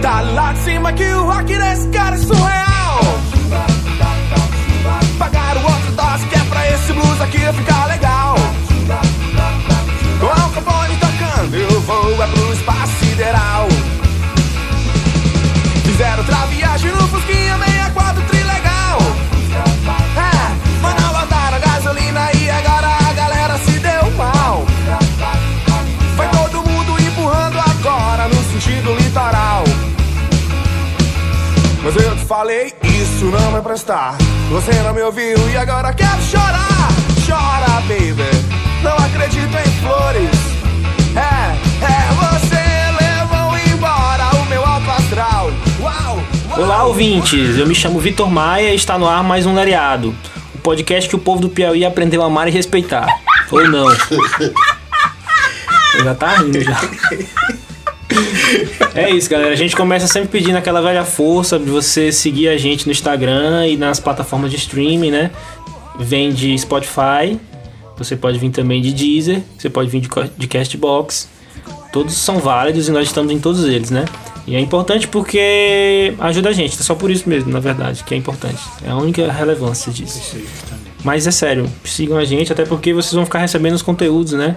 Grita lá de cima que o rock desse cara é surreal. Pagar o outro dose que é pra esse blues aqui ficar legal. Com o Capone tocando, eu vou é pro espaço sideral. Fizeram outra viagem no Fusquinha 64 falei, isso não vai prestar. Você não me ouviu e agora quer chorar. Chora, baby. Não acredito em flores. É, é, você levou embora o meu alto astral. Uau! uau. Olá, ouvintes! Eu me chamo Vitor Maia e está no ar mais um Lariado. O podcast que o povo do Piauí aprendeu a amar e respeitar. Ou não? já tá rindo já. É isso, galera. A gente começa sempre pedindo aquela velha força de você seguir a gente no Instagram e nas plataformas de streaming, né? Vem de Spotify, você pode vir também de Deezer, você pode vir de, Castbox. Todos são válidos e nós estamos em todos eles, né? E é importante porque ajuda a gente, é só por isso mesmo, na verdade, que é importante. É a única relevância disso. Mas é sério, sigam a gente, até porque vocês vão ficar recebendo os conteúdos, né?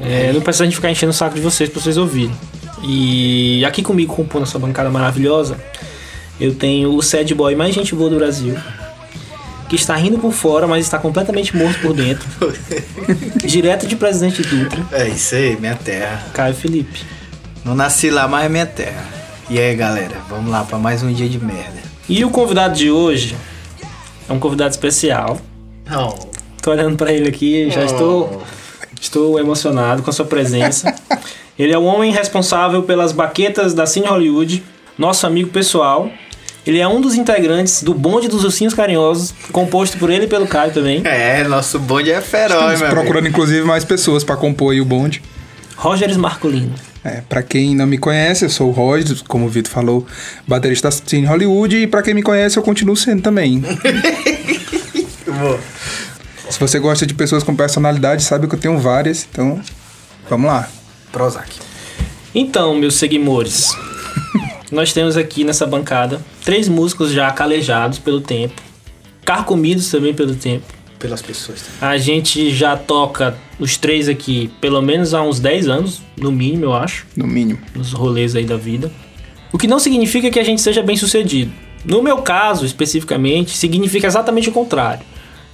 É, não precisa a gente ficar enchendo o saco de vocês pra vocês ouvirem. E aqui comigo, compondo essa bancada maravilhosa, eu tenho o sad boy mais gente boa do Brasil. Que está rindo por fora, mas está completamente morto por dentro. Direto de Presidente Dutra, É isso aí, minha terra. Caio Felipe. Não nasci lá, mas é minha terra. E aí, galera, vamos lá pra mais um dia de merda. E o convidado de hoje é um convidado especial. Não. Tô olhando pra ele aqui, já estou, estou emocionado com a sua presença. Ele é o homem responsável pelas baquetas da Cine Hollywood, nosso amigo pessoal. Ele é um dos integrantes do Bonde dos Ursinhos Carinhosos, composto por ele e pelo Caio também. É, nosso bonde é feroz, Estamos meu procurando inclusive mais pessoas pra compor aí o bonde. Rogers Marcolino. É, para quem não me conhece, eu sou o Roger, como o Vitor falou, baterista da Cine Hollywood e pra quem me conhece, eu continuo sendo também. amigo. Se você gosta de pessoas com personalidade, sabe que eu tenho várias, então vamos lá. Prozac. Então, meus seguidores, nós temos aqui nessa bancada três músicos já calejados pelo tempo, carcomidos também pelo tempo. Pelas pessoas também. A gente já toca os três aqui pelo menos há uns 10 anos, no mínimo, eu acho, No mínimo. nos rolês aí da vida. O que não significa que a gente seja bem sucedido. No meu caso, especificamente, significa exatamente o contrário.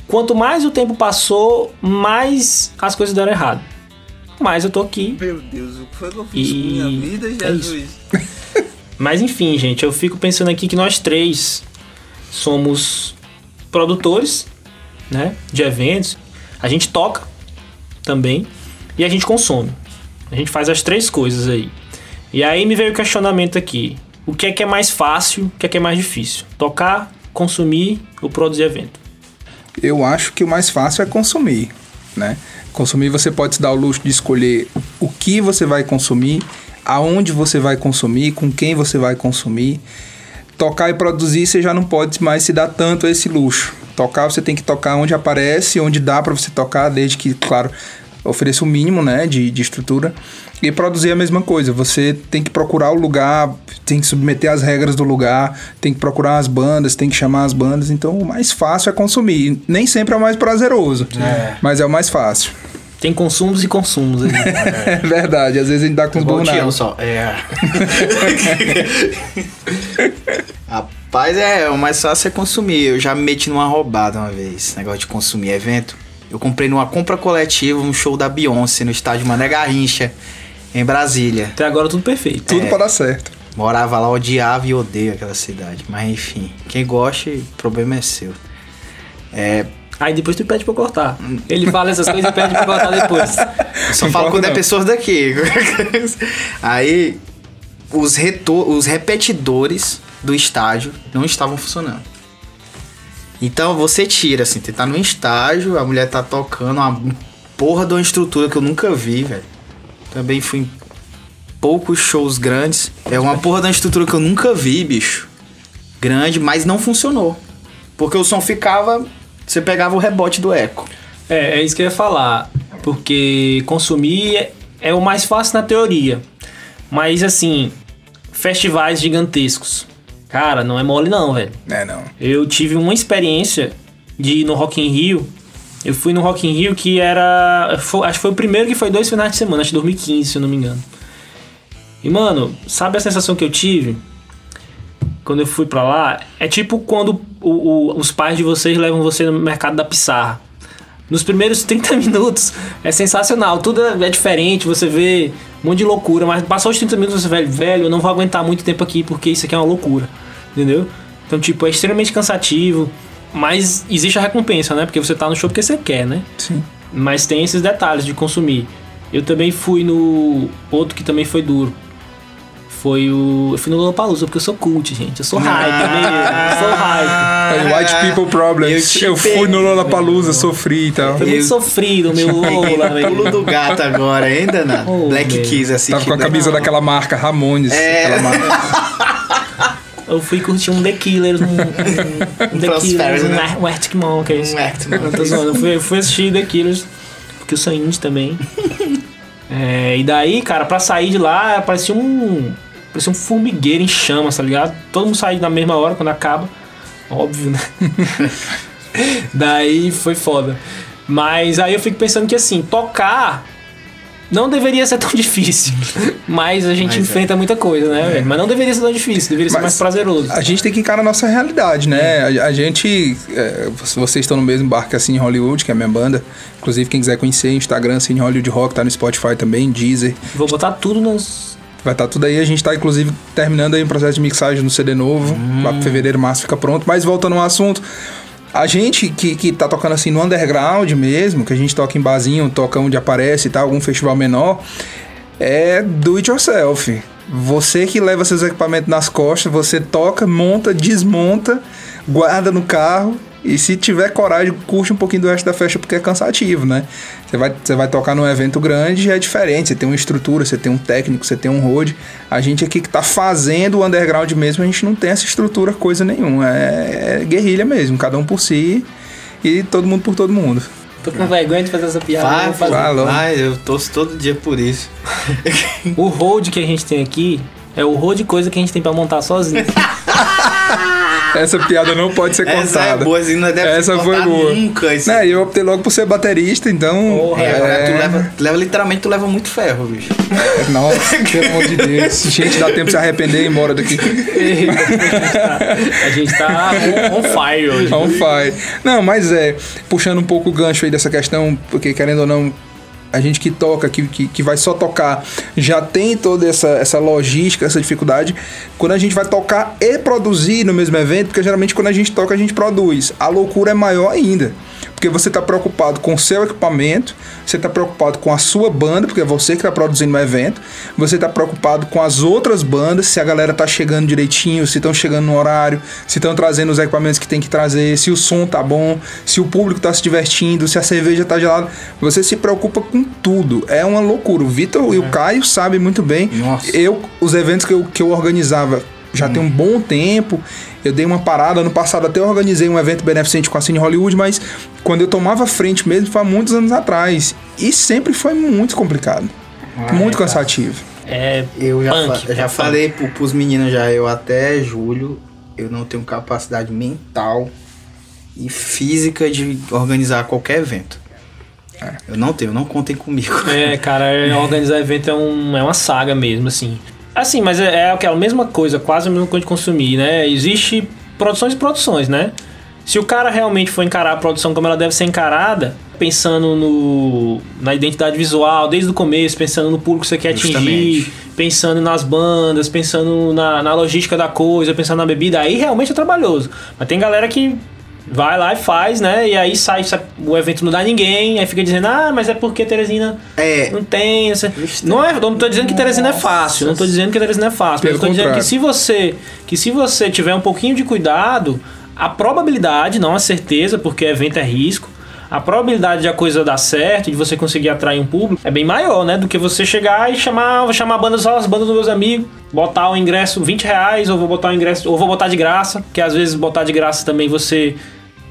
Quanto mais o tempo passou, mais as coisas deram errado. Mas eu tô aqui. Meu Deus, o que foi que eu fiz com minha vida, Jesus? Mas enfim, gente, eu fico pensando aqui que nós três somos produtores, né, de eventos. A gente toca também e a gente consome. A gente faz as três coisas aí. E aí me veio o questionamento aqui. O que é que é mais fácil, o que é que é mais difícil? Tocar, consumir ou produzir evento? Eu acho que o mais fácil é consumir, né? Consumir você pode se dar o luxo de escolher o que você vai consumir, aonde você vai consumir, com quem você vai consumir. Tocar e produzir você já não pode mais se dar tanto a esse luxo. Tocar você tem que tocar onde aparece, onde dá para você tocar, desde que, claro, ofereça o mínimo, né, de, de estrutura. E produzir a mesma coisa. Você tem que procurar o lugar, tem que submeter as regras do lugar, tem que procurar as bandas, tem que chamar as bandas. Então, o mais fácil é consumir. Nem sempre é o mais prazeroso, mas é o mais fácil. Tem consumos e consumos aí. É verdade. Às vezes a gente dá com os água. só. É. Rapaz, é, o mais fácil é consumir. Eu já me meti numa roubada uma vez, negócio de consumir evento. Eu comprei numa compra coletiva um show da Beyoncé no estádio Mané Garrincha, em Brasília. Até agora tudo perfeito. Tudo É. pra dar certo. Morava lá, odiava e odeio aquela cidade. Mas enfim, quem gosta, o problema é seu. É, Aí depois tu pede pra eu cortar. Ele fala essas coisas e pede pra eu cortar depois. Eu só Não falo quando é não. pessoas daqui. Aí, os, retor os repetidores do estádio não estavam funcionando. Então você tira, assim, você tá num estágio, a mulher tá tocando uma porra de uma estrutura que eu nunca vi, velho. Também fui em poucos shows grandes. É uma porra de uma estrutura que eu nunca vi, bicho. Grande, mas não funcionou. Porque o som ficava. Você pegava o rebote do eco. É, é isso que eu ia falar. Porque consumir é, é o mais fácil na teoria. Mas assim, festivais gigantescos. Cara, não é mole não, velho. É, não. Eu tive uma experiência de ir no Rock in Rio. Eu fui no Rock in Rio que era... foi- acho que foi o primeiro que foi dois finais de semana, acho que 2015, se eu não me engano. E, mano, sabe a sensação que eu tive? Quando eu fui pra lá? É tipo quando o- o- os pais de vocês levam você no mercado da Pissarra. Nos primeiros 30 minutos é sensacional, tudo é é diferente, você vê um monte de loucura, mas passou os 30 minutos você, velho, velho, eu não vou aguentar muito tempo aqui porque isso aqui é uma loucura, entendeu? Então, tipo, é extremamente cansativo, mas existe a recompensa, né? Porque você tá no show porque você quer, né? Sim. Mas tem esses detalhes de consumir. Eu também fui no. Outro que também foi duro. Foi o. Eu fui no Lollapalooza, porque eu sou cult, gente. Eu sou hype, né? Eu sou hype. White People Problems. eu Eu, fui no Lollapalooza, sofri e tal. Foi muito Eu- sofrido, meu Lola, velho. Pulo do gato agora, ainda na Oh, Black meu. Keys, assim. Tava com a camisa daquela marca Ramones. É. Aquela marca. Eu fui curtir um The Killers, um, um, um The Killers, um, né? Um Arctic Monkeys. Um Arctic Não, tô zoando. Eu fui, eu fui assistir The Killers, porque eu sou indie também. É, e daí, cara, pra sair de lá, parecia um. Parecia um formigueiro em chamas, tá ligado? Todo mundo sai na mesma hora quando acaba. Óbvio, né? daí foi foda. Mas aí eu fico pensando que assim, tocar não deveria ser tão difícil. Mas a gente Mas é. enfrenta muita coisa, né, velho? Mas não deveria ser tão difícil, deveria ser Mas- mais prazeroso. A gente tem que encarar a nossa realidade, né? A, a gente. é, se vocês estão no mesmo barco que a Cine Hollywood, que é a minha banda. Inclusive, quem quiser conhecer, Instagram, Cine Hollywood Rock, tá no Spotify também, Deezer. Vou botar tudo nos. Vai estar tudo aí. A gente tá, inclusive, terminando aí um processo de mixagem no CD novo. Lá pro fevereiro, março fica pronto. Mas voltando ao assunto. A gente que, que tá tocando assim no underground mesmo, que a gente toca em barzinho, toca onde aparece e tal, algum festival menor, é do it yourself. Você que leva seus equipamentos nas costas, você toca, monta, desmonta, guarda no carro e se tiver coragem, curte um pouquinho do resto da festa porque é cansativo, né? Você vai, você vai tocar num evento grande é diferente, você tem uma estrutura, você tem um técnico, você tem um road. A gente aqui que tá fazendo o underground mesmo, a gente não tem essa estrutura coisa nenhuma, é, é guerrilha mesmo, cada um por si e todo mundo por todo mundo. Tô com vergonha de fazer essa piada. Vai. Falou. vai, eu torço todo dia por isso. O road que a gente tem aqui é o road coisa que a gente tem pra montar sozinho. Essa piada não pode ser Essa é contada. boa, assim, não deve Essa ser foi contada boa. nunca. Isso Né, eu optei logo por ser baterista, então. Porra, É, é, tu leva, tu leva, literalmente, tu leva muito ferro, bicho. Nossa, pelo amor de Deus. Gente, dá tempo de se arrepender e ir embora daqui. a gente tá on, on fire hoje. On fire. Não, mas é, puxando um pouco o gancho aí dessa questão, porque querendo ou não, a gente que toca, que, que, que vai só tocar, já tem toda essa, essa logística, essa dificuldade. Quando a gente vai tocar e produzir no mesmo evento, porque geralmente quando a gente toca, a gente produz. A loucura é maior ainda. Porque você está preocupado com o seu equipamento, você está preocupado com a sua banda, porque é você que está produzindo o evento, você está preocupado com as outras bandas, se a galera tá chegando direitinho, se estão chegando no horário, se estão trazendo os equipamentos que tem que trazer, se o som tá bom, se o público tá se divertindo, se a cerveja tá gelada. Você se preocupa com tudo. É uma loucura. O Vitor e o Caio sabem muito bem. Nossa. Eu, os eventos que eu, que eu organizava já tem um bom tempo. Eu dei uma parada. Ano passado até organizei um evento beneficente com a Cine Hollywood, mas quando eu tomava frente mesmo foi há muitos anos atrás. E sempre foi muito complicado. muito cansativo. É Eu já, punk, fa- eu já é falei pro, pros meninos já, eu até julho, eu não tenho capacidade mental e física de organizar qualquer evento. Eu não tenho, não contem comigo. É, cara, é, organizar evento é, um, é uma saga mesmo, assim. Assim, mas é, é aquela mesma coisa, quase a mesma coisa de consumir, né? Existe produções e produções, né? Se o cara realmente for encarar a produção como ela deve ser encarada, pensando no, na identidade visual desde o começo, pensando no público que você quer atingir, Justamente. pensando nas bandas, pensando na, na logística da coisa, pensando na bebida, aí realmente é trabalhoso. Mas tem galera que vai lá e faz, né? E aí sai, sai- o evento não dá ninguém, aí fica dizendo, ah, mas é porque Teresina É, não tem. essa- Não, é, não tô dizendo que Teresina é fácil. Não tô dizendo que Teresina é fácil. Mas Pelo eu tô dizendo contrário. que se você. Que se você tiver um pouquinho de cuidado, a probabilidade, não a certeza, porque evento é risco. A probabilidade de a coisa dar certo, de você conseguir atrair um público, é bem maior, né? Do que você chegar e chamar, vou chamar a banda só as bandas dos meus amigos, botar o ingresso 20 reais, ou vou botar o ingresso, ou vou botar de graça, que às vezes botar de graça também você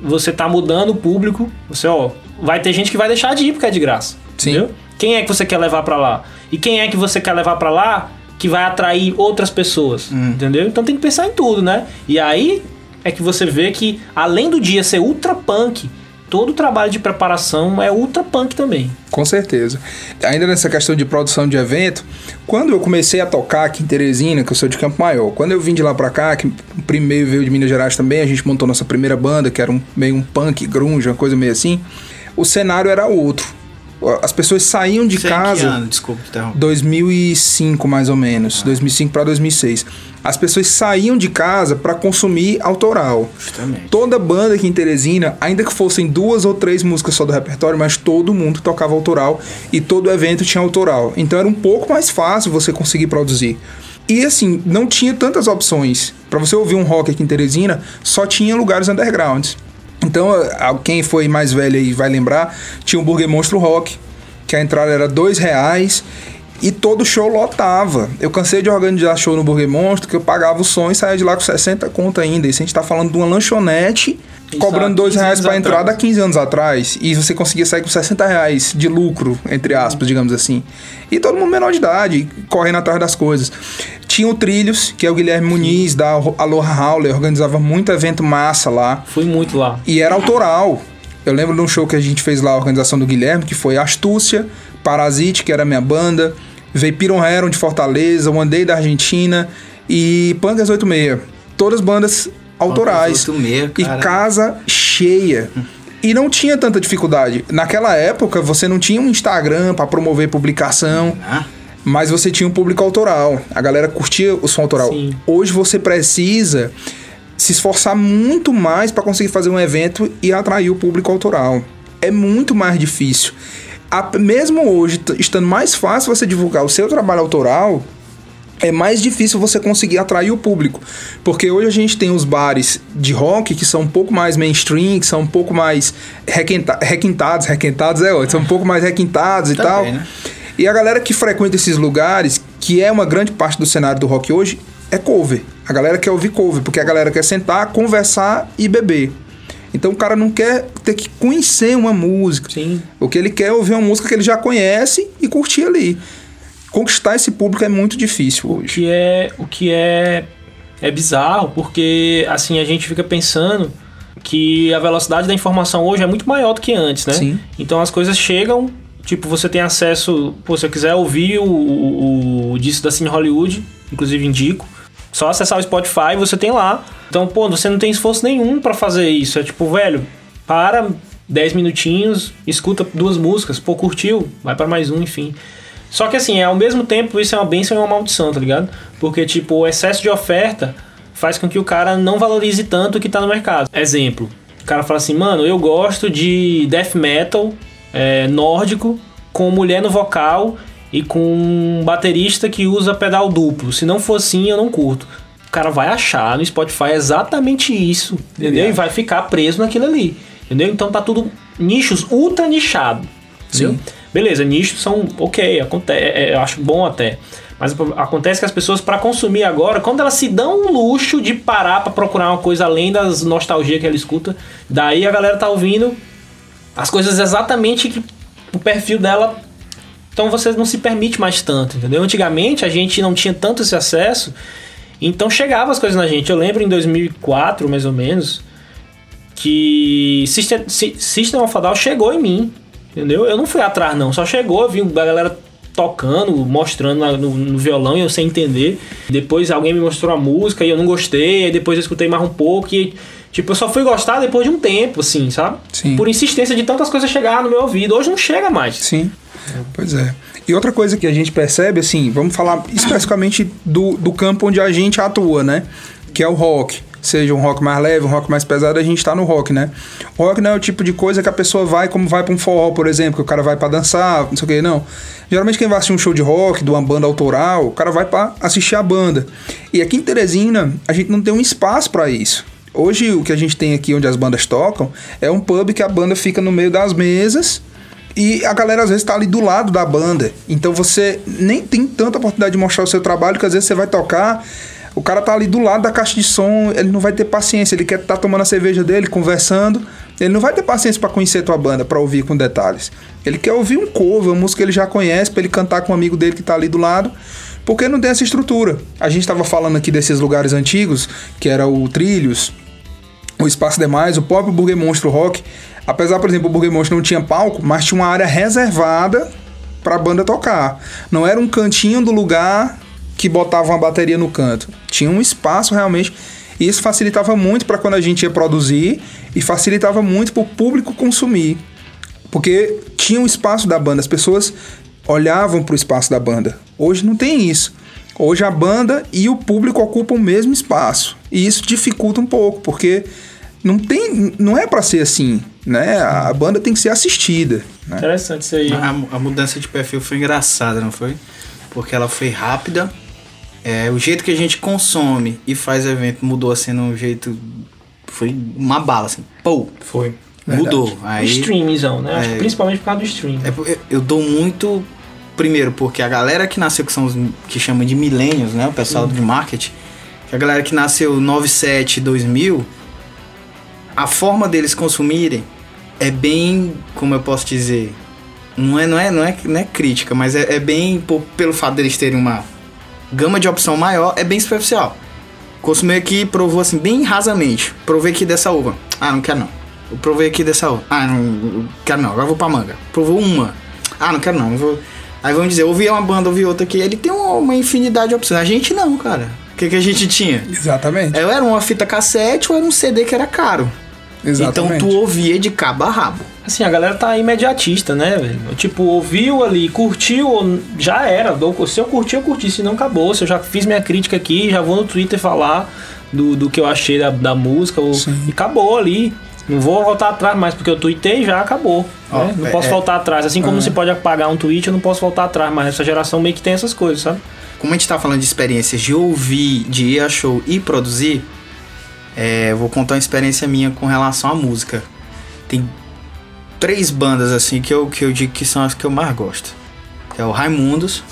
você tá mudando o público. Você, ó, vai ter gente que vai deixar de ir porque é de graça. Sim. Entendeu? Quem é que você quer levar pra lá? E quem é que você quer levar pra lá que vai atrair outras pessoas, entendeu? Então tem que pensar em tudo, né? E aí é que você vê que além do dia ser ultra punk, todo o trabalho de preparação é ultra punk também. Com certeza. Ainda nessa questão de produção de evento, quando eu comecei a tocar aqui em Teresina, que eu sou de Campo Maior, quando eu vim de lá pra cá, que primeiro veio de Minas Gerais também, a gente montou nossa primeira banda, que era um, meio um punk, grunge, uma coisa meio assim, o cenário era outro. As pessoas saíam de é em que casa... ano? Desculpa, te interromper. 2005 mais ou menos, 2005 para 2006. As pessoas saíam de casa para consumir autoral. Justamente. Toda banda aqui em Teresina, ainda que fossem duas ou três músicas só do repertório, mas todo mundo tocava autoral e todo evento tinha autoral. Então era um pouco mais fácil você conseguir produzir. E assim, não tinha tantas opções. Para você ouvir um rock aqui em Teresina, só tinha lugares undergrounds. Então, quem foi mais velho aí vai lembrar, tinha o Burger Monstro Rock, que a entrada era dois reais e todo show lotava. Eu cansei de organizar show no Burger Monstro, que eu pagava o som e saía de lá com 60 conto ainda. Isso a gente tá falando de uma lanchonete Isso cobrando dois 15 reais pra entrada há atrás. 15 anos atrás. E você conseguia sair com 60 reais de lucro, entre aspas, digamos assim. E todo mundo menor de idade, correndo atrás das coisas. Tinha o Trilhos, que é o Guilherme Muniz, da Aloha Howler, organizava muito evento massa lá. Fui muito lá. E era autoral. Eu lembro de um show que a gente fez lá, a organização do Guilherme, que foi Astúcia, Parasite, que era a minha banda, veio Piron Heron de Fortaleza, One Day da Argentina e Punkers 86. Todas bandas autorais. 86, e casa cheia. E não tinha tanta dificuldade. Naquela época, você não tinha um Instagram para promover publicação. Ah, Mas você tinha um público autoral. A galera curtia o som autoral. Sim. Hoje você precisa se esforçar muito mais para conseguir fazer um evento e atrair o público autoral. É muito mais difícil. A- mesmo hoje, estando mais fácil você divulgar o seu trabalho autoral, é mais difícil você conseguir atrair o público. Porque hoje a gente tem os bares de rock que são um pouco mais mainstream, que são um pouco mais requintados, requentados é ótimo, são um pouco mais requintados e Também, tal. né? E a galera que frequenta esses lugares, que é uma grande parte do cenário do rock hoje, é cover. A galera quer ouvir cover, porque a galera quer sentar, conversar e beber. Então o cara não quer ter que conhecer uma música. Sim. O que ele quer é ouvir uma música que ele já conhece e curtir ali. Conquistar esse público é muito difícil O hoje. que é, o que é, é bizarro, porque assim a gente fica pensando que a velocidade da informação hoje é muito maior do que antes, né? Sim. Então as coisas chegam, tipo, você tem acesso, pô, se eu quiser ouvir o, o, o disco da Cine Hollywood, inclusive indico, só acessar o Spotify você tem lá. Então, pô, você não tem esforço nenhum pra fazer isso. É tipo, velho, para 10 minutinhos, escuta duas músicas, pô, curtiu, vai pra mais um, enfim. Só que assim, ao mesmo tempo, isso é uma bênção e uma maldição, tá ligado? Porque, tipo, o excesso de oferta faz com que o cara não valorize tanto o que tá no mercado. Exemplo, o cara fala assim, mano, eu gosto de death metal é, nórdico com mulher no vocal e com um baterista que usa pedal duplo. Se não for assim, eu não curto. O cara vai achar no Spotify exatamente isso, entendeu? E vai ficar preso naquilo ali, entendeu? Então tá tudo nichos ultra nichado, entendeu? Sim. Beleza, nichos são ok, acontece, eu acho bom até. Mas acontece que as pessoas, para consumir agora, quando elas se dão o luxo de parar para procurar uma coisa além das nostalgias que ela escuta, daí a galera tá ouvindo as coisas exatamente que o perfil dela. Então você não se permite mais tanto, entendeu? Antigamente a gente não tinha tanto esse acesso, então chegava as coisas na gente. Eu lembro em 2004, mais ou menos, que System, Sy- System of a Down chegou em mim, entendeu? Eu não fui atrás não, só chegou, eu vi a galera tocando, mostrando no, no violão e eu sem entender. Depois alguém me mostrou a música e eu não gostei, aí depois eu escutei mais um pouco e tipo, eu só fui gostar depois de um tempo, assim, sabe? Sim. Por insistência de tantas coisas chegar no meu ouvido. Hoje não chega mais. Sim, pois é. E outra coisa que a gente percebe, assim, vamos falar especificamente do, do campo onde a gente atua, né? Que é o rock. Seja um rock mais leve, um rock mais pesado, a gente tá no rock, né? O rock não é o tipo de coisa que a pessoa vai como vai pra um forró, por exemplo, que o cara vai pra dançar, não sei o que, não. Geralmente quem vai assistir um show de rock, de uma banda autoral, o cara vai pra assistir a banda. E aqui em Teresina, a gente não tem um espaço pra isso. Hoje, o que a gente tem aqui onde as bandas tocam é um pub que a banda fica no meio das mesas e a galera às vezes tá ali do lado da banda. Então você nem tem tanta oportunidade de mostrar o seu trabalho que às vezes você vai tocar, cara tá ali do lado da caixa de som, ele não vai ter paciência, ele quer estar tá tomando a cerveja dele, conversando, ele não vai ter paciência para conhecer tua banda, para ouvir com detalhes. Ele quer ouvir um cover, uma música que ele já conhece, para ele cantar com um amigo dele que tá ali do lado, Porque não tem essa estrutura. A gente estava falando aqui desses lugares antigos, que era o Trilhos, o Espaço Demais, o próprio Burger Monstro Rock. Apesar, por exemplo, o Burger Monstro não tinha palco, mas tinha uma área reservada para a banda tocar. Não era um cantinho do lugar que botava uma bateria no canto. Tinha um espaço realmente. E isso facilitava muito para quando a gente ia produzir e facilitava muito para o público consumir. Porque tinha um espaço da banda, as pessoas olhavam para o espaço da banda. Hoje não tem isso. Hoje a banda e o público ocupam o mesmo espaço. E isso dificulta um pouco, porque não tem, não é para ser assim, né? A banda tem que ser assistida, né? Interessante isso aí. A, a mudança de perfil foi engraçada, não foi? Porque ela foi rápida. É, o jeito que a gente consome e faz evento mudou assim num jeito. Foi uma bala, assim. Pô! Foi. Mudou. O Aí, streamzão, né? Acho que É. principalmente por causa do stream. é, eu- eu dou muito. Primeiro, porque a galera que nasceu, que são os que chamam de milênios, né? O pessoal Uhum. do marketing. Que a galera que nasceu 97, 2000, a forma deles consumirem é bem, como eu posso dizer, não é, não é, não é, não é crítica, mas é, é bem, por- pelo fato deles terem uma gama de opção maior, é bem superficial. Consumi aqui, provou assim, bem rasamente. Provei aqui dessa uva. Ah, não quero não. Eu provei aqui dessa uva. Ah, não, não quero não. Agora vou pra manga. Provou uma. Ah, não quero não. eu Vou... Aí vamos dizer, ouvi uma banda, ouvi outra aqui. Ele tem uma, uma infinidade de opções. A gente não, cara. O que, que a gente tinha? Exatamente. Eu era uma fita cassete ou era um CD que era caro. Exatamente. Então tu ouvia de cabo a rabo. Assim, a galera tá imediatista, né, velho? Tipo, ouviu ali, curtiu, já era. Se eu curti, eu curti. Se não, acabou. Se eu já fiz minha crítica aqui, já vou no Twitter falar do, do que eu achei da, da música. ou- e acabou ali. Não vou voltar atrás mais, porque eu tuitei já acabou. Ó, né? Não é- posso é- voltar atrás. Assim como se pode apagar um tweet, eu não posso voltar atrás. Mas essa geração meio que tem essas coisas, sabe? Como a gente tá falando de experiências de ouvir, de ir a show e produzir, é, eu vou contar uma experiência minha com relação à música. Tem três bandas assim que eu, que eu digo que são as que eu mais gosto. Que é o Raimundos,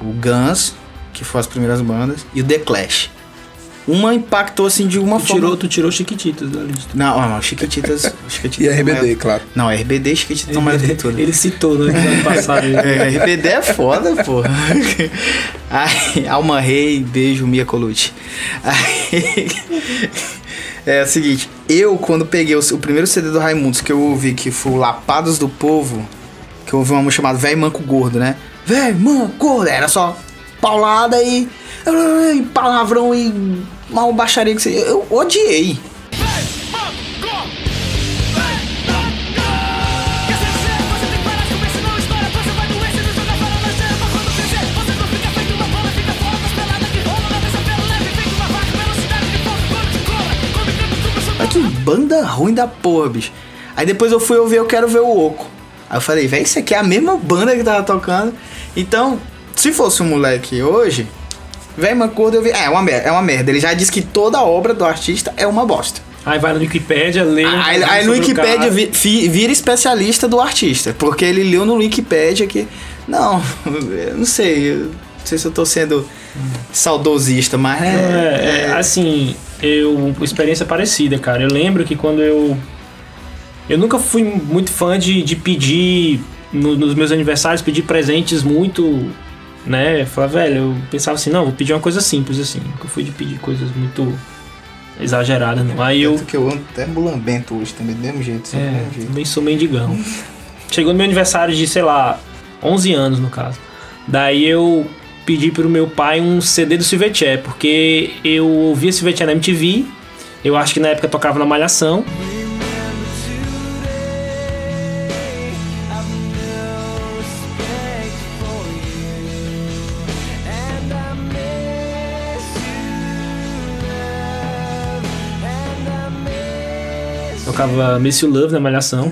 o Guns, que foram as primeiras bandas, e o The Clash. Uma impactou assim de uma Tu forma. tirou, tu tirou Chiquititas da lista. Não, não, Chiquititas. Chiquititas E RBD, é- claro. Não, RBD e Chiquititas estão mais do que tudo. Ele citou no episódio passado. É, RBD é foda, pô. Ai, Alma Rei, beijo, Mia Colucci. Aí, é o seguinte, eu quando peguei o, o primeiro CD do Raimundos que eu ouvi, que foi o Lapados do Povo, que eu ouvi uma música chamada Véi Manco Gordo, né? Véi Manco Gordo, era só paulada e, e palavrão e mal baixaria que você... Eu odiei. Que banda ruim da porra, bicho. Aí depois eu fui ouvir Eu Quero Ver o Oco. Aí eu falei, velho, isso aqui é a mesma banda que tava tocando. Então, se fosse um moleque hoje, velho, uma cor eu vi. É, é uma merda, é uma merda. Ele já disse que toda obra do artista é uma bosta. Aí vai no Wikipedia, lê. Aí, aí no Wikipedia vi- vira especialista do artista. Porque ele leu no Wikipedia que. Não, eu não sei. eu não sei se eu tô sendo saudosista, mas é. É, é, assim, eu. Experiência parecida, cara. Eu lembro que quando eu. Eu nunca fui muito fã de, de pedir. no- nos meus aniversários, pedir presentes muito. Né? Falar, velho, eu pensava assim, não, vou pedir uma coisa simples, assim. Nunca fui de pedir coisas muito exageradas, não. Aí eu. Que eu ando até mulambento hoje também, do mesmo jeito. do É, mesmo jeito. também sou mendigão. Chegou no meu aniversário de, sei lá, 11 anos no caso. Daí eu pedi pro meu pai um CD do Silverchair, porque eu ouvia Silverchair na MTV. Eu acho que na época tocava na Malhação. Tocava Miss You Love na Malhação.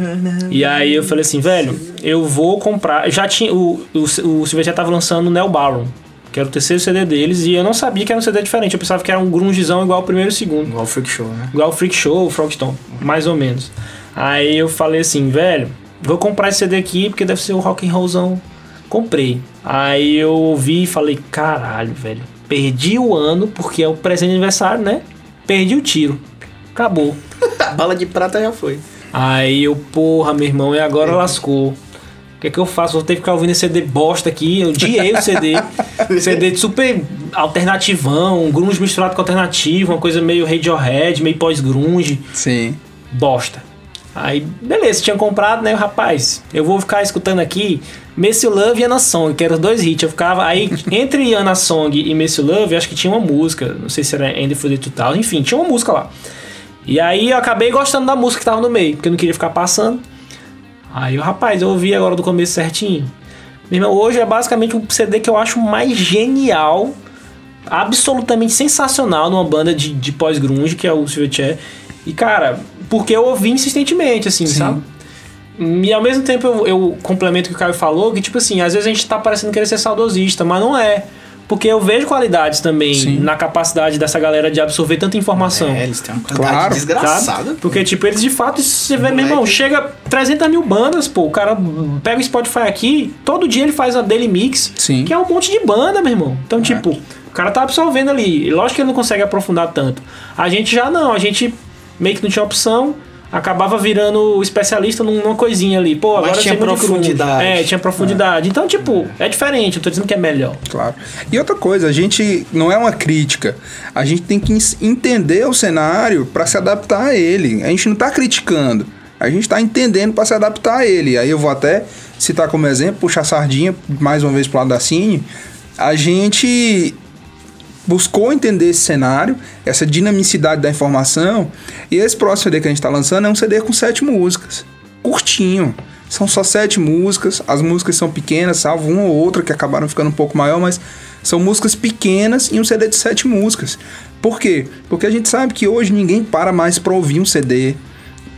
E aí eu falei assim, velho, eu vou comprar. Já tinha. O, o, o Silverchair tava lançando o Neo Baron, que era o terceiro CD deles, e eu não sabia que era um CD diferente. Eu pensava que era um grungezão igual ao primeiro e o segundo. Igual o Freak Show, né? Igual o Freak Show, o Frogton, mais ou menos. Aí eu falei assim, velho, vou comprar esse CD aqui porque deve ser o rock and rollzão. Comprei. Aí eu ouvi e falei, caralho, velho, perdi o ano porque é o presente de aniversário, né? Perdi o tiro. Acabou. Bala de prata já foi. Aí eu, porra, meu irmão, e agora lascou. que é que eu faço? Vou ter que ficar ouvindo esse CD bosta aqui. Eu odiei o CD. CD super alternativão, um grunge misturado com alternativo, uma coisa meio Radiohead, meio pós-grunge. Sim. Bosta. Aí, beleza, tinha comprado, né? Rapaz, eu vou ficar escutando aqui Messi Love e Anna Song, que eram os dois hits. Eu ficava aí, entre Anna Song e Messi Love, acho que tinha uma música, não sei se era Andy for the 2000, enfim, tinha uma música lá. E aí eu acabei gostando da música que tava no meio, porque eu não queria ficar passando. Aí o rapaz, eu ouvi agora do começo certinho. Meu irmão, hoje é basicamente um CD que eu acho mais genial, absolutamente sensacional numa banda de, de pós-grunge, que é o Silverchair. E cara, porque eu ouvi insistentemente, assim, Sim. sabe? E ao mesmo tempo eu, eu complemento o que o Caio falou, que tipo assim, às vezes a gente tá parecendo querer ser saudosista, mas não é. Porque eu vejo qualidades também Sim. na capacidade dessa galera de absorver tanta informação. É, eles têm uma qualidade Claro. desgraçada. Sabe? Porque, tipo, eles de fato, você vê, meu irmão, chega 300 mil bandas, pô. O cara pega o Spotify aqui, todo dia ele faz a Daily Mix, Sim. que é um monte de banda, meu irmão. Então, tipo, o cara tá absorvendo ali. E Lógico que ele não consegue aprofundar tanto. A gente já não, a gente meio que não tinha opção. Acabava virando especialista numa coisinha ali. Pô, agora tinha de grunge. profundidade. É, tinha profundidade. Então, tipo, é diferente. Eu tô dizendo que é melhor. Claro. E outra coisa, a gente não é uma crítica. A gente tem que entender o cenário para se adaptar a ele. A gente não tá criticando. A gente tá entendendo para se adaptar a ele. Aí eu vou até citar como exemplo, puxar a sardinha mais uma vez pro lado da Cine. A gente buscou entender esse cenário, essa dinamicidade da informação. E esse próximo CD que a gente está lançando é um CD com sete músicas. Curtinho. São só sete músicas. As músicas são pequenas, salvo uma ou outra que acabaram ficando um pouco maior, mas são músicas pequenas e um CD de sete músicas. Por quê? Porque a gente sabe que hoje ninguém para mais para ouvir um CD,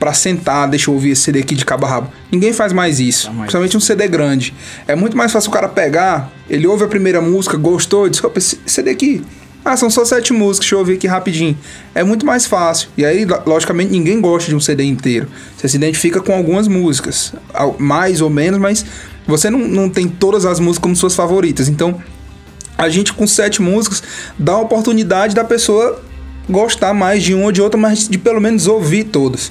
para sentar, deixa eu ouvir esse CD aqui de cabo a rabo. Ninguém faz mais isso, principalmente um CD grande. É muito mais fácil o cara pegar, ele ouve a primeira música, gostou, diz, opa, esse CD aqui. Ah, são só sete músicas, deixa eu ouvir aqui rapidinho. É muito mais fácil. E aí, lo- logicamente, ninguém gosta de um CD inteiro. Você se identifica com algumas músicas, mais ou menos, mas você não, não tem todas as músicas como suas favoritas. Então, a gente com sete músicas dá a oportunidade da pessoa gostar mais de uma ou de outra, mas de pelo menos ouvir todas.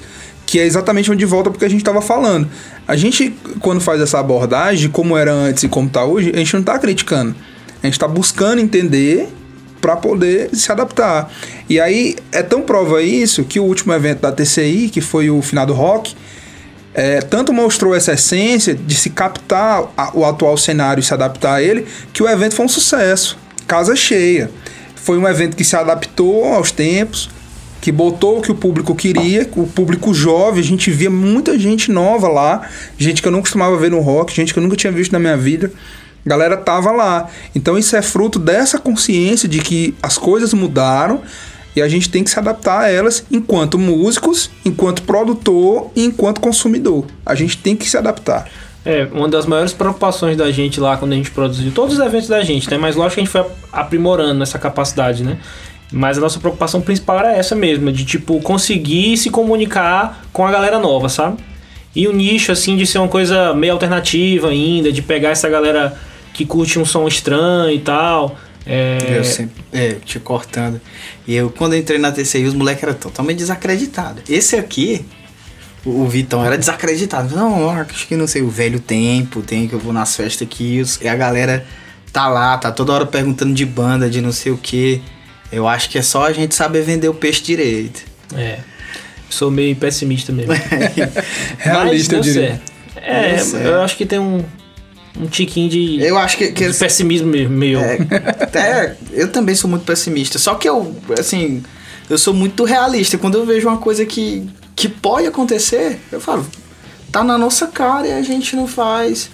Que é exatamente onde volta porque a gente estava falando. A gente, quando faz essa abordagem, como era antes e como está hoje, a gente não está criticando. A gente está buscando entender para poder se adaptar. E aí é tão prova isso que o último evento da TCI, que foi o final do rock, é, tanto mostrou essa essência de se captar a- o atual cenário e se adaptar a ele, que o evento foi um sucesso. Casa cheia. Foi um evento que se adaptou aos tempos, que botou o que o público queria, o público jovem, a gente via muita gente nova lá, gente que eu não costumava ver no rock, gente que eu nunca tinha visto na minha vida. Galera tava lá. Então isso é fruto dessa consciência de que as coisas mudaram e a gente tem que se adaptar a elas enquanto músicos, enquanto produtor e enquanto consumidor. A gente tem que se adaptar. É, uma das maiores preocupações da gente lá quando a gente produziu todos os eventos da gente, né? Mas lógico que a gente foi aprimorando essa capacidade, né? Mas a nossa preocupação principal era essa mesma, de tipo conseguir se comunicar com a galera nova, sabe? E o nicho assim de ser uma coisa meio alternativa ainda, de pegar essa galera que curte um som estranho e tal. É, Eu sempre, é, te cortando. E eu, quando eu entrei na TCI, os moleques eram totalmente desacreditados. Esse aqui, o, o Vitão, era desacreditado. Não, acho que não sei, o velho tempo, tem que eu vou nas festas aqui. E a galera tá lá, tá toda hora perguntando de banda, de não sei o que. Eu acho que é só a gente saber vender o peixe direito. é. Sou meio pessimista mesmo. Realista, eu diria. certo. É, certo. eu acho que tem um, um tiquinho de, Eu acho que, que de pessimismo mesmo, meio. É, até eu também sou muito pessimista. Só que eu, assim, eu sou muito realista. Quando eu vejo uma coisa que, que pode acontecer, eu falo, tá na nossa cara e a gente não faz.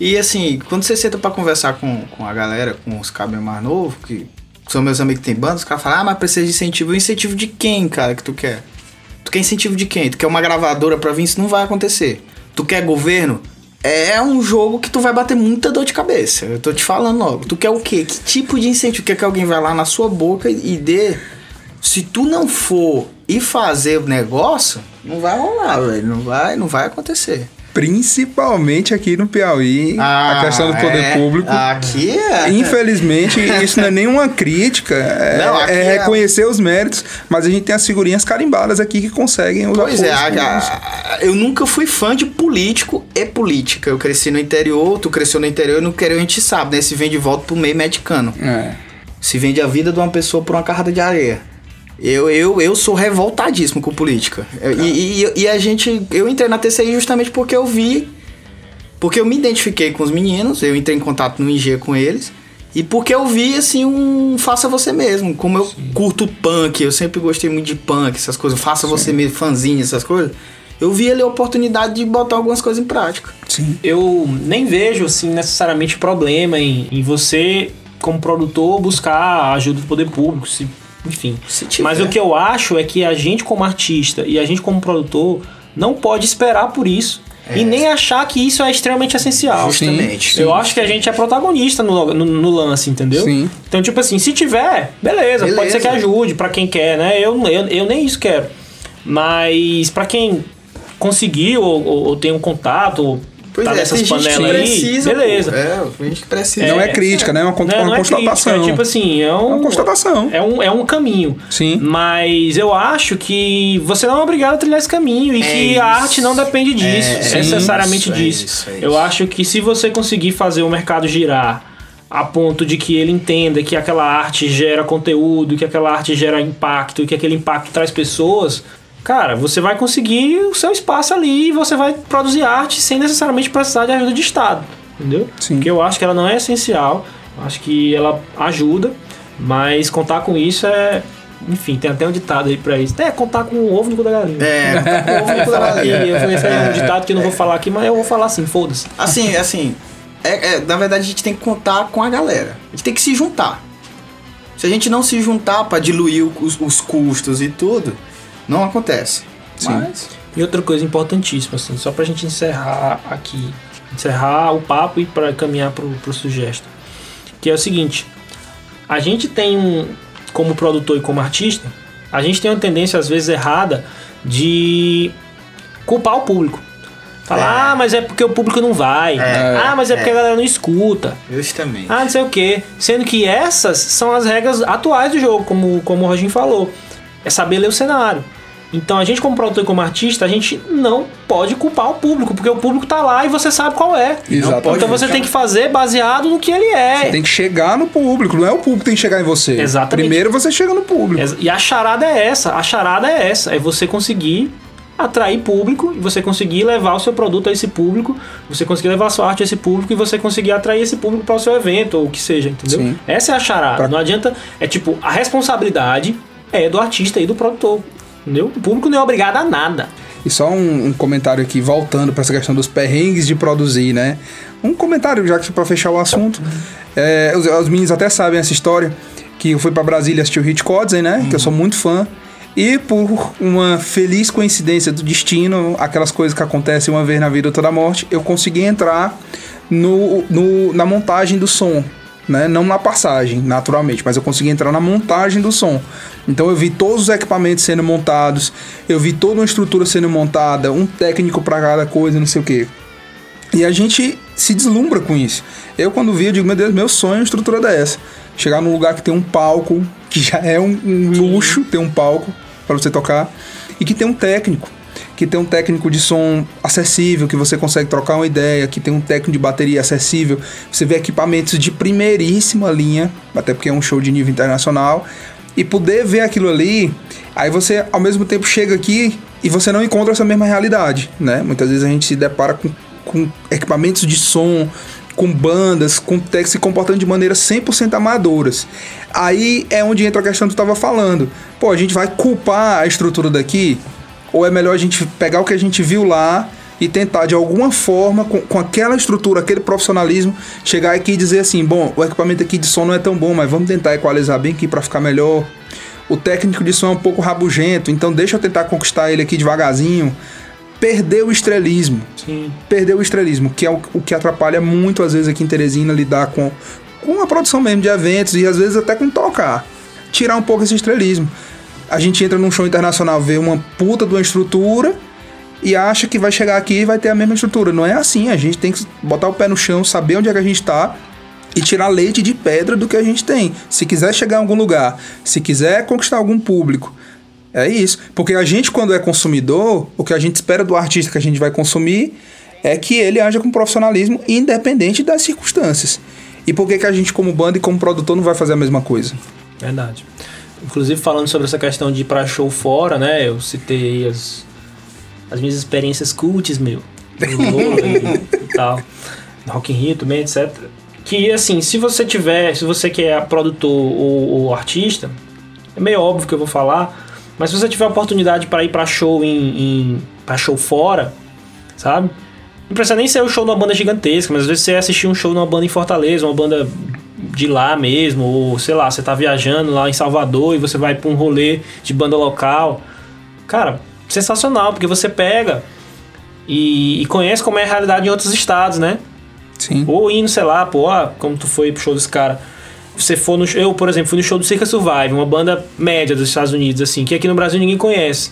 E assim, quando você senta pra conversar com, com a galera, com os cabos mais novos, que são meus amigos que tem banda, os caras falam, ah, mas precisa de incentivo. Incentivo de quem, cara, que tu quer? Tu quer incentivo de quem? Tu quer uma gravadora pra vir? Isso não vai acontecer. Tu quer governo? É um jogo que tu vai bater muita dor de cabeça. Eu tô te falando logo. Tu quer o quê? Que tipo de incentivo? Quer que alguém vai lá na sua boca e dê? Se tu não for e fazer o negócio, não vai rolar, velho. Não vai, não vai acontecer. Principalmente aqui no Piauí, a questão do poder é, público. Aqui é. Infelizmente, isso não é nenhuma crítica, é, Não, é é- reconhecer os méritos, mas a gente tem as figurinhas carimbadas aqui que conseguem os Pois é, a- eu nunca fui fã de político e política. Eu cresci no interior, tu cresceu no interior e no interior a gente sabe, né? Se vem de volta pro meio mexicano. É. Se vende a vida de uma pessoa por uma carrada de areia. Eu, eu, eu sou revoltadíssimo com política. E, e, e a gente. Eu entrei na TCI justamente porque eu vi. Porque eu me identifiquei com os meninos, eu entrei em contato no IG com eles. E porque eu vi, assim, um faça você mesmo. Como eu curto punk, eu sempre gostei muito de punk, essas coisas. Faça você mesmo, fanzinho, essas coisas. Eu vi ali a oportunidade de botar algumas coisas em prática. Sim. eu nem vejo assim necessariamente problema em, em você como produtor buscar a ajuda do poder público, se, enfim. Mas o que eu acho é que a gente como artista e a gente como produtor não pode esperar por isso e nem achar que isso é extremamente essencial. Justamente. Eu acho que a gente é protagonista no, no, no lance, entendeu? Sim. Então, tipo assim, se tiver, beleza, pode Beleza. ser que ajude pra quem quer, né? Eu, eu, eu nem isso quero. Mas pra quem conseguiu ou, ou, ou tem um contato, ou Pois tá é, nessas panelas aí, precisa. beleza. pô. É, tem gente que precisa. Não é crítica, né? É uma Né, uma não é constatação. crítica, é tipo assim, é, um, É uma constatação. É um, é um caminho. Sim. Mas eu acho que você não é obrigado a trilhar esse caminho e É que isso. a arte não depende disso, É, necessariamente isso, é disso. isso, é Eu acho que se você conseguir fazer o mercado girar a ponto de que ele entenda que aquela arte gera conteúdo, que aquela arte gera impacto e que aquele impacto traz pessoas, cara, você vai conseguir o seu espaço ali e você vai produzir arte sem necessariamente precisar de ajuda de Estado, entendeu? Sim. Porque eu acho que ela não é essencial, acho que ela ajuda, mas contar com isso é. Enfim, tem até um ditado aí pra isso. É, contar com o ovo no cu da galinha. É, Contar com o ovo no cu da galinha. Eu falei, foi um ditado que eu não vou falar aqui, mas eu vou falar assim, foda-se. Assim, assim, é, é, na verdade a gente tem que contar com a galera. A gente tem que se juntar. Se a gente não se juntar pra diluir os, os custos e tudo, não acontece. Sim. Mas, E outra coisa importantíssima, assim, só pra gente encerrar aqui, encerrar o papo e para caminhar pro, pro sugesto. Que é o seguinte, a gente tem um, como produtor e como artista, a gente tem uma tendência às vezes errada de culpar o público. Falar, ah, mas é porque o público não vai. É, ah, mas é porque é. a galera não escuta. justamente. Ah, não sei o que. Sendo que essas são as regras atuais do jogo, como, como o Roginho falou. É saber ler o cenário. Então a gente, como produtor e como artista, a gente não pode culpar o público, porque o público tá lá e você sabe qual é. Exatamente. Então você tem que fazer baseado no que ele é. Tem que chegar no público, não é o público que tem que chegar em você. Exatamente. Primeiro você chega no público. E a charada é essa. A charada é essa. É você conseguir atrair público e você conseguir levar o seu produto a esse público, você conseguir levar a sua arte a esse público e você conseguir atrair esse público para o seu evento ou o que seja, entendeu? Sim. Essa é a charada. Pra- Não adianta. É tipo, a responsabilidade é do artista e do produtor. Entendeu? O público não é obrigado a nada. E só um, um comentário aqui, voltando para essa questão dos perrengues de produzir, né? Um comentário, já que para fechar o assunto. É, os, os meninos até sabem essa história, que eu fui para Brasília assistir o Hit Codzen, né? Que eu sou muito fã. E por uma feliz coincidência do destino, aquelas coisas que acontecem uma vez na vida ou toda morte, eu consegui entrar no, no- na montagem do som. Né? Não na passagem, naturalmente, mas eu consegui entrar na montagem do som. Então eu vi todos os equipamentos sendo montados, eu vi toda uma estrutura sendo montada, um técnico para cada coisa, não sei o quê. E a gente se deslumbra com isso. Eu, quando vi, eu digo, meu Deus, meu sonho é uma estrutura dessa. Chegar num lugar que tem um palco, que já é um, um luxo ter um palco para você tocar, e que tem um técnico. Que tem um técnico de som acessível, que você consegue trocar uma ideia, que tem um técnico de bateria acessível. Você vê equipamentos de primeiríssima linha, até porque é um show de nível internacional. E poder ver aquilo ali, aí você ao mesmo tempo chega aqui e você não encontra essa mesma realidade, né? Muitas vezes a gente se depara com, com equipamentos de som, com bandas, com técnicos se comportando de maneira 100% amadoras. Aí é onde entra a questão que tu estava falando. Pô, a gente vai culpar a estrutura daqui? Ou é melhor a gente pegar o que a gente viu lá e tentar de alguma forma, com, com aquela estrutura, aquele profissionalismo, chegar aqui e dizer assim: bom, o equipamento aqui de som não é tão bom, mas vamos tentar equalizar bem aqui para ficar melhor. O técnico de som é um pouco rabugento, então deixa eu tentar conquistar ele aqui devagarzinho. Perdeu o estrelismo Sim. perdeu o estrelismo, que é o, o que atrapalha muito, às vezes, aqui em Teresina, lidar com, com a produção mesmo de eventos e às vezes até com tocar. Tirar um pouco esse estrelismo. A gente entra num show internacional, vê uma puta de uma estrutura e acha que vai chegar aqui e vai ter a mesma estrutura. Não é assim, a gente tem que botar o pé no chão, saber onde é que a gente tá e tirar leite de pedra do que a gente tem. Se quiser chegar em algum lugar, se quiser conquistar algum público, é isso. Porque a gente, quando é consumidor, o que a gente espera do artista que a gente vai consumir é que ele haja com profissionalismo independente das circunstâncias. E por que, que a gente, como banda e como produtor, não vai fazer a mesma coisa? Verdade. Inclusive, falando sobre essa questão de ir pra show fora, né? Eu citei as, as minhas experiências cults, meu. Lola e, e tal. Rock in Rio também, etc. Que, assim, se você tiver... Se você que é produtor ou, ou artista... É meio óbvio que eu vou falar... Mas se você tiver a oportunidade para ir pra show em, em para show fora, sabe? Não precisa nem ser o show de uma banda gigantesca, mas às vezes você assistir um show de uma banda em Fortaleza, uma banda de lá mesmo, ou sei lá, você tá viajando lá em Salvador e você vai pra um rolê de banda local. Cara, sensacional, porque você pega e, e conhece como é a realidade em outros estados, né? Sim. Ou indo, sei lá, pô, ah, como tu foi pro show desse cara. Você for no. Eu, por exemplo, fui no show do Circa Survive, uma banda média dos Estados Unidos, assim, que aqui no Brasil ninguém conhece.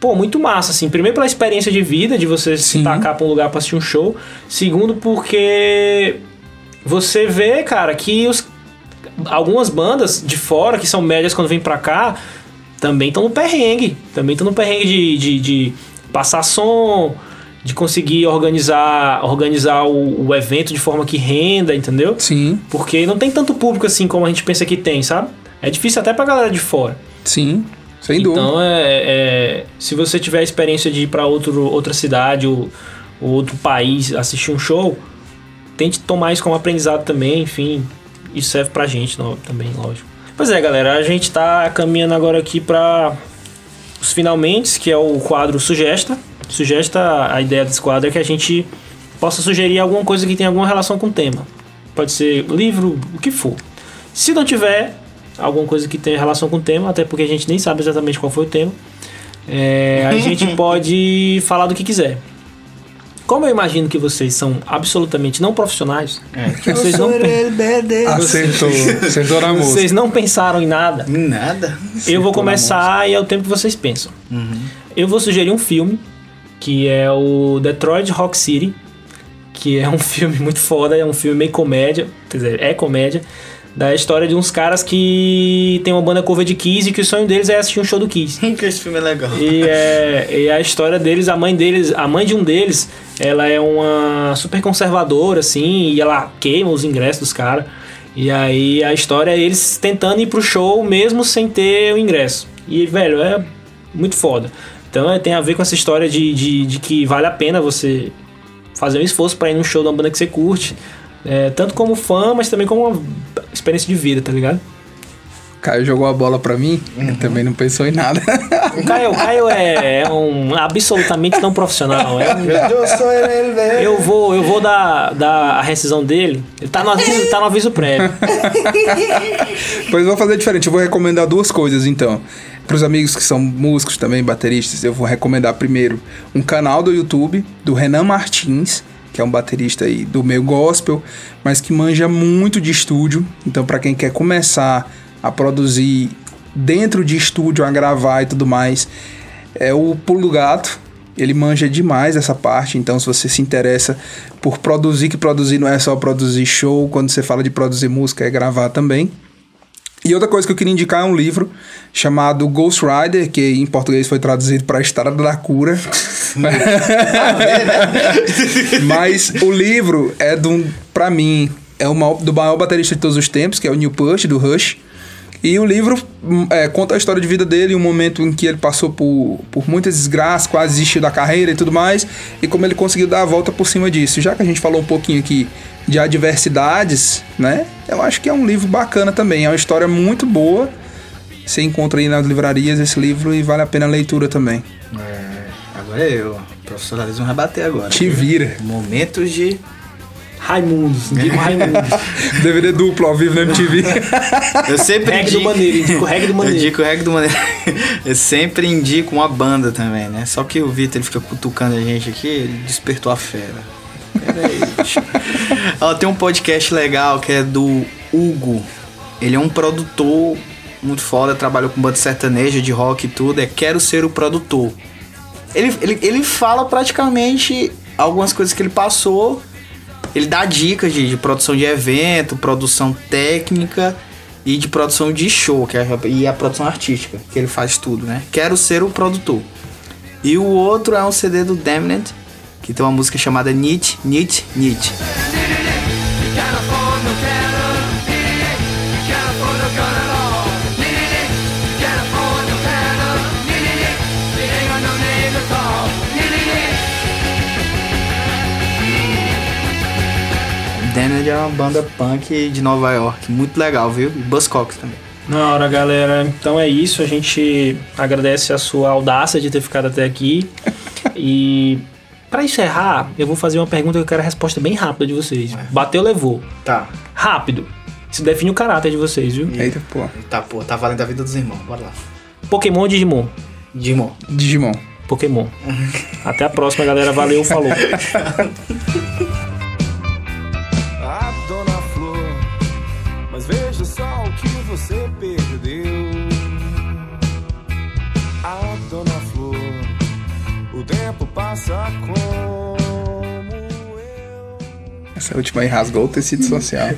Pô, muito massa, assim. Primeiro pela experiência de vida, de você se Sim. tacar pra um lugar pra assistir um show. Segundo, porque você vê, cara, que os, algumas bandas de fora, que são médias quando vêm pra cá, também estão no perrengue. Também estão no perrengue de, de, de passar som, de conseguir organizar, organizar o, o evento de forma que renda, entendeu? Sim, Porque não tem tanto público assim como a gente pensa que tem, sabe? É difícil até pra galera de fora. sim. Sem dúvida. Então, é, é- se você tiver a experiência de ir pra outro, outra cidade ou, ou outro país assistir um show, tente tomar isso como aprendizado também, enfim. Isso serve pra gente no- também, lógico. Pois é, galera, a gente tá caminhando agora aqui pra os finalmente, que é o quadro Sugesta. Sugesta, a ideia desse quadro é que a gente possa sugerir alguma coisa que tenha alguma relação com o tema. Pode ser livro, o que for. Se não tiver alguma coisa que tenha relação com o tema, até porque a gente nem sabe exatamente qual foi o tema, é, a gente pode falar do que quiser. Como eu imagino que vocês são absolutamente não profissionais, que vocês não, Acertou. Acertou na música. vocês não pensaram em nada, Nada. eu vou começar e é o tempo que vocês pensam. Eu vou sugerir um filme que é o Detroit Rock City, que é um filme muito foda, é um filme meio comédia, quer dizer, é comédia, da história de uns caras que tem uma banda cover de Kiss e que o sonho deles é assistir um show do Kiss. Que esse filme é legal. E, é, e a história deles, a mãe deles, a mãe de um deles, ela é uma super conservadora, assim, e ela queima os ingressos dos caras. E aí a história é eles tentando ir pro show mesmo sem ter o ingresso. E, velho, é muito foda. Então é, tem a ver com essa história de, de, de que vale a pena você fazer um esforço pra ir num show de uma banda que você curte. É, tanto como fã, mas também como uma experiência de vida, tá ligado? Caio jogou a bola pra mim, Uhum. também não pensou em nada. O Caio, o Caio é, é um absolutamente não profissional. É um, Eu sou ele, velho. Eu vou, eu vou dar, dar a rescisão dele. Ele tá no aviso, tá no aviso prévio. Pois eu vou fazer diferente, eu vou recomendar duas coisas então. Para os amigos que são músicos também, bateristas, eu vou recomendar primeiro um canal do YouTube do Renan Martins, que é um baterista aí do meio gospel, mas que manja muito de estúdio. Então, para quem quer começar a produzir dentro de estúdio, a gravar e tudo mais, é o Pulo do Gato. Ele manja demais essa parte, então se você se interessa por produzir, que produzir não é só produzir show, quando você fala de produzir música é gravar também. E outra coisa que eu queria indicar é um livro chamado Ghost Rider, que em português foi traduzido para Estrada da Cura. Mas o livro é do, para mim, é o maior- do maior baterista de todos os tempos, que é o Neil Peart, do Rush. E o livro hum, é, conta a história de vida dele, um momento em que ele passou por, por muitas desgraças, quase desistiu da carreira e tudo mais, e como ele conseguiu dar a volta por cima disso. Já que a gente falou um pouquinho aqui de adversidades, né? Eu acho que é um livro bacana também. É uma história muito boa. Você encontra aí nas livrarias esse livro e vale a pena a leitura também. É, agora é eu. O profissionalismo vai bater agora. Te vira. Momentos de. Raimundos, indico Raimundos. DVD duplo ao vivo na MTV. Eu sempre Reggae do indico. Maneiro, indico reggae do Eu Maneiro. indico o reggae do maneiro. Eu sempre indico uma banda também, né? Só que o Vitor ele fica cutucando a gente aqui, ele despertou a fera. Peraí. Ó, tem um podcast legal que é do Hugo. Ele é um produtor muito foda, trabalhou com banda sertaneja de rock e tudo. É Quero Ser o Produtor. Ele, ele, ele fala praticamente algumas coisas que ele passou. Ele dá dicas de, de produção de evento, produção técnica e de produção de show, que é, e a produção artística, que ele faz tudo, né? Quero ser o produtor. E o outro é um CD do Damned, que tem uma música chamada Nietzsche, Nietzsche, Nietzsche. É uma banda punk de Nova York, muito legal, viu? E Buzzcocks também. Na hora, galera. Então é isso. A gente agradece a sua audácia de ter ficado até aqui. e para encerrar, eu vou fazer uma pergunta que eu quero a resposta bem rápida de vocês. Bateu, levou. Tá. Rápido. Isso define o caráter de vocês, viu? Eita, pô. Tá, pô, tá valendo a vida dos irmãos. Bora lá. Pokémon ou Digimon? Digimon. Digimon. Pokémon. Até a próxima, galera. Valeu, falou. você perdeu. A Dona Flor, o tempo passa como eu. Essa última aí rasgou o tecido social.